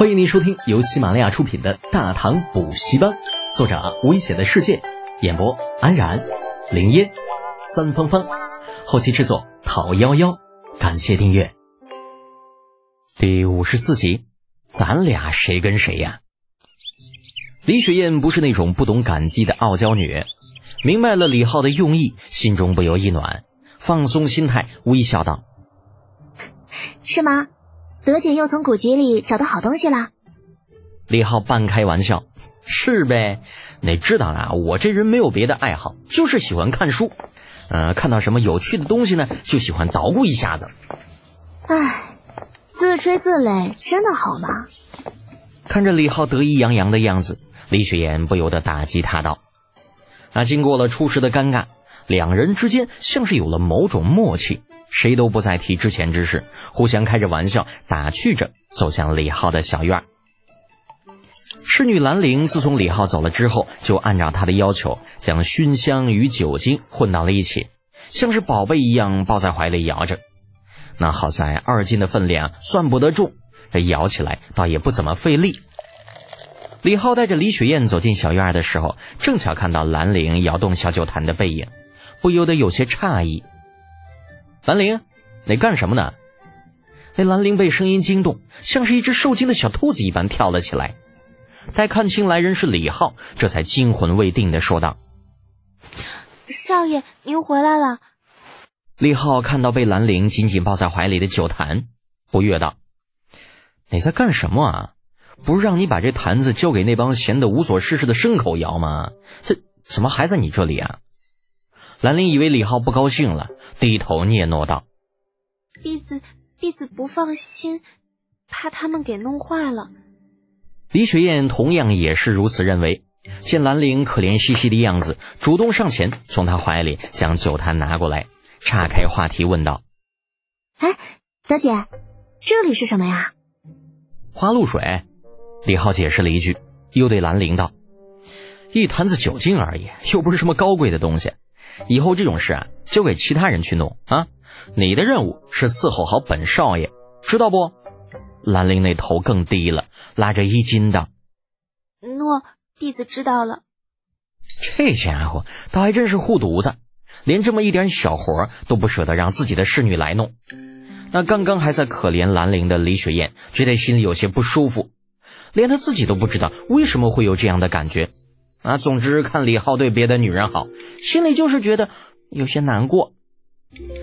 欢迎您收听由喜马拉雅出品的《大唐补习班》，作者危险的世界，演播安然、林烟、三芳芳，后期制作讨幺幺，感谢订阅。第五十四集，咱俩谁跟谁呀？李雪燕不是那种不懂感激的傲娇女，明白了李浩的用意，心中不由一暖，放松心态，微笑道：“是吗？”德姐又从古籍里找到好东西了。李浩半开玩笑：“是呗，你知道啊，我这人没有别的爱好，就是喜欢看书。嗯，看到什么有趣的东西呢，就喜欢捣鼓一下子。”唉，自吹自擂真的好吗？看着李浩得意洋洋的样子，李雪岩不由得打击他道：“那经过了初时的尴尬，两人之间像是有了某种默契。”谁都不再提之前之事，互相开着玩笑，打趣着走向李浩的小院儿。侍女兰陵自从李浩走了之后，就按照他的要求，将熏香与酒精混到了一起，像是宝贝一样抱在怀里摇着。那好在二斤的分量算不得重，这摇起来倒也不怎么费力。李浩带着李雪燕走进小院的时候，正巧看到兰陵摇动小酒坛的背影，不由得有些诧异。兰陵，你干什么呢？那兰陵被声音惊动，像是一只受惊的小兔子一般跳了起来。待看清来人是李浩，这才惊魂未定的说道：“少爷，您回来了。”李浩看到被兰陵紧紧抱在怀里的酒坛，不悦道：“你在干什么啊？不是让你把这坛子交给那帮闲得无所事事的牲口摇吗？这怎么还在你这里啊？”兰陵以为李浩不高兴了，低头嗫嚅道：“婢子，婢子不放心，怕他们给弄坏了。”李雪燕同样也是如此认为。见兰陵可怜兮兮的样子，主动上前，从他怀里将酒坛拿过来，岔开话题问道：“哎，德姐，这里是什么呀？”花露水。李浩解释了一句，又对兰陵道：“一坛子酒精而已，又不是什么高贵的东西。”以后这种事啊，交给其他人去弄啊！你的任务是伺候好本少爷，知道不？兰陵那头更低了，拉着衣襟道：“诺，弟子知道了。”这家伙倒还真是护犊子，连这么一点小活都不舍得让自己的侍女来弄。那刚刚还在可怜兰陵的李雪燕，觉得心里有些不舒服，连她自己都不知道为什么会有这样的感觉。啊，总之看李浩对别的女人好，心里就是觉得有些难过。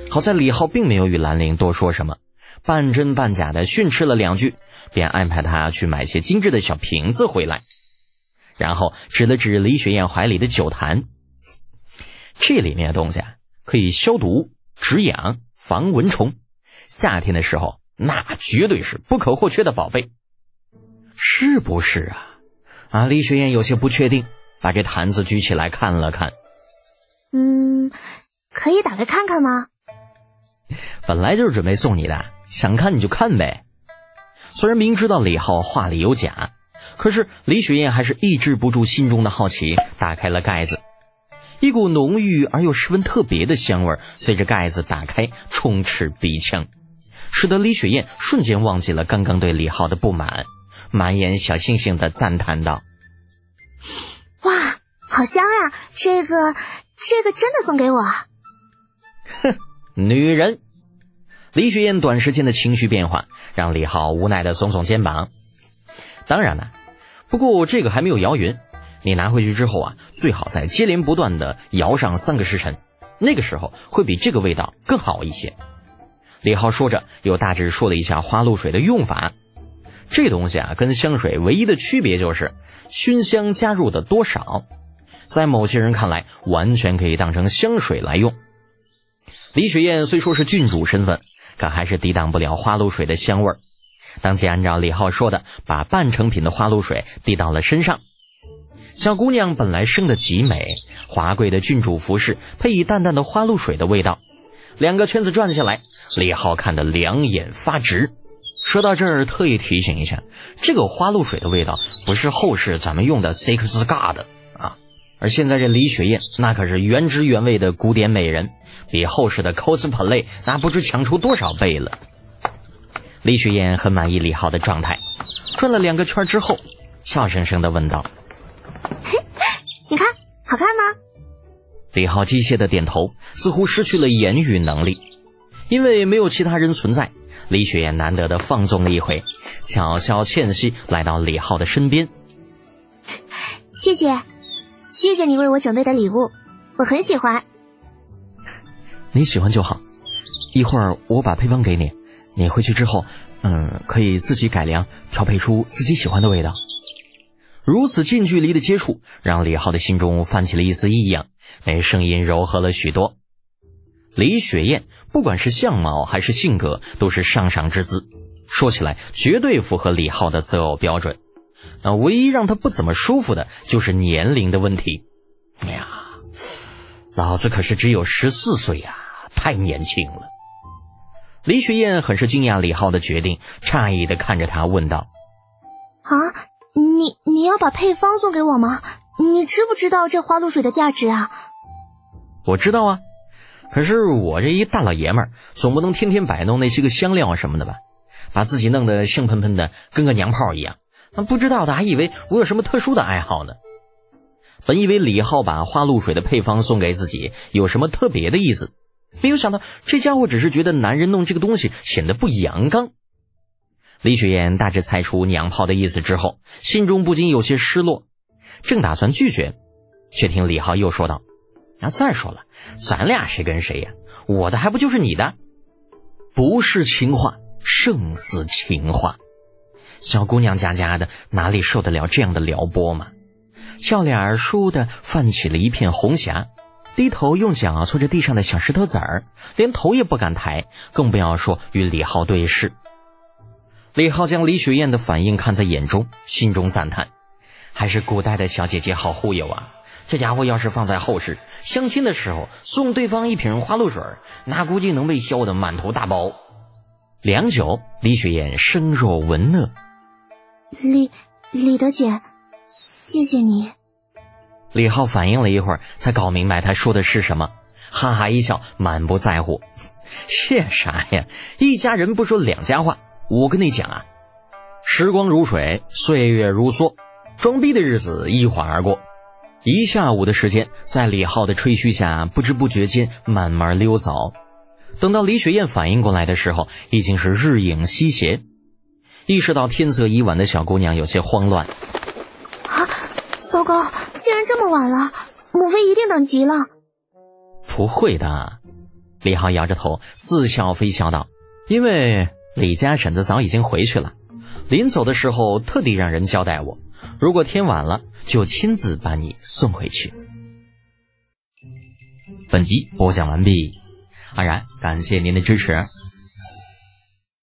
好在李浩并没有与兰陵多说什么，半真半假的训斥了两句，便安排他去买些精致的小瓶子回来，然后指了指李雪燕怀里的酒坛，这里面的东西啊，可以消毒、止痒、防蚊虫，夏天的时候那绝对是不可或缺的宝贝，是不是啊？啊，李雪燕有些不确定。把这坛子举起来看了看，嗯，可以打开看看吗？本来就是准备送你的，想看你就看呗。虽然明知道李浩话里有假，可是李雪燕还是抑制不住心中的好奇，打开了盖子。一股浓郁而又十分特别的香味随着盖子打开充斥鼻腔，使得李雪燕瞬间忘记了刚刚对李浩的不满，满眼小星星的赞叹道。好香呀！这个，这个真的送给我？哼，女人！李雪燕短时间的情绪变化，让李浩无奈的耸耸肩膀。当然了，不过这个还没有摇匀，你拿回去之后啊，最好再接连不断的摇上三个时辰，那个时候会比这个味道更好一些。李浩说着，又大致说了一下花露水的用法。这东西啊，跟香水唯一的区别就是熏香加入的多少，在某些人看来，完全可以当成香水来用。李雪燕虽说是郡主身份，可还是抵挡不了花露水的香味儿。当即按照李浩说的，把半成品的花露水滴到了身上。小姑娘本来生得极美，华贵的郡主服饰配以淡淡的花露水的味道，两个圈子转下来，李浩看得两眼发直。说到这儿，特意提醒一下，这个花露水的味道不是后世咱们用的 Six God 啊，而现在这李雪燕那可是原汁原味的古典美人，比后世的 cosplay 那不知强出多少倍了。李雪燕很满意李浩的状态，转了两个圈之后，俏生生的问道：“嘿，你看好看吗？”李浩机械的点头，似乎失去了言语能力。因为没有其他人存在，李雪燕难得的放纵了一回，悄悄倩兮来到李浩的身边。谢谢，谢谢你为我准备的礼物，我很喜欢。你喜欢就好，一会儿我把配方给你，你回去之后，嗯，可以自己改良，调配出自己喜欢的味道。如此近距离的接触，让李浩的心中泛起了一丝异样，那声音柔和了许多。李雪燕不管是相貌还是性格，都是上上之姿，说起来绝对符合李浩的择偶标准。那唯一让他不怎么舒服的就是年龄的问题。哎呀，老子可是只有十四岁呀，太年轻了。李雪燕很是惊讶李浩的决定，诧异的看着他问道：“啊，你你要把配方送给我吗？你知不知道这花露水的价值啊？”我知道啊。可是我这一大老爷们儿，总不能天天摆弄那些个香料什么的吧？把自己弄得香喷喷的，跟个娘炮一样。不知道的还以为我有什么特殊的爱好呢。本以为李浩把花露水的配方送给自己有什么特别的意思，没有想到这家伙只是觉得男人弄这个东西显得不阳刚。李雪燕大致猜出娘炮的意思之后，心中不禁有些失落，正打算拒绝，却听李浩又说道。那再说了，咱俩谁跟谁呀？我的还不就是你的？不是情话，胜似情话。小姑娘家家的，哪里受得了这样的撩拨嘛？俏脸儿倏地泛起了一片红霞，低头用脚搓着地上的小石头子儿，连头也不敢抬，更不要说与李浩对视。李浩将李雪燕的反应看在眼中，心中赞叹：还是古代的小姐姐好忽悠啊！这家伙要是放在后世，相亲的时候送对方一瓶花露水，那估计能被笑得满头大包。良久，李雪燕声若闻讷：“李李德姐，谢谢你。”李浩反应了一会儿，才搞明白他说的是什么，哈哈一笑，满不在乎：“ 谢啥呀？一家人不说两家话。我跟你讲啊，时光如水，岁月如梭，装逼的日子一晃而过。”一下午的时间，在李浩的吹嘘下，不知不觉间慢慢溜走。等到李雪燕反应过来的时候，已经是日影西斜。意识到天色已晚的小姑娘有些慌乱。啊，糟糕！竟然这么晚了，母妃一定等急了。不会的，李浩摇着头，似笑非笑道：“因为李家婶子早已经回去了，临走的时候特地让人交代我。”如果天晚了，就亲自把你送回去。本集播讲完毕，安然感谢您的支持。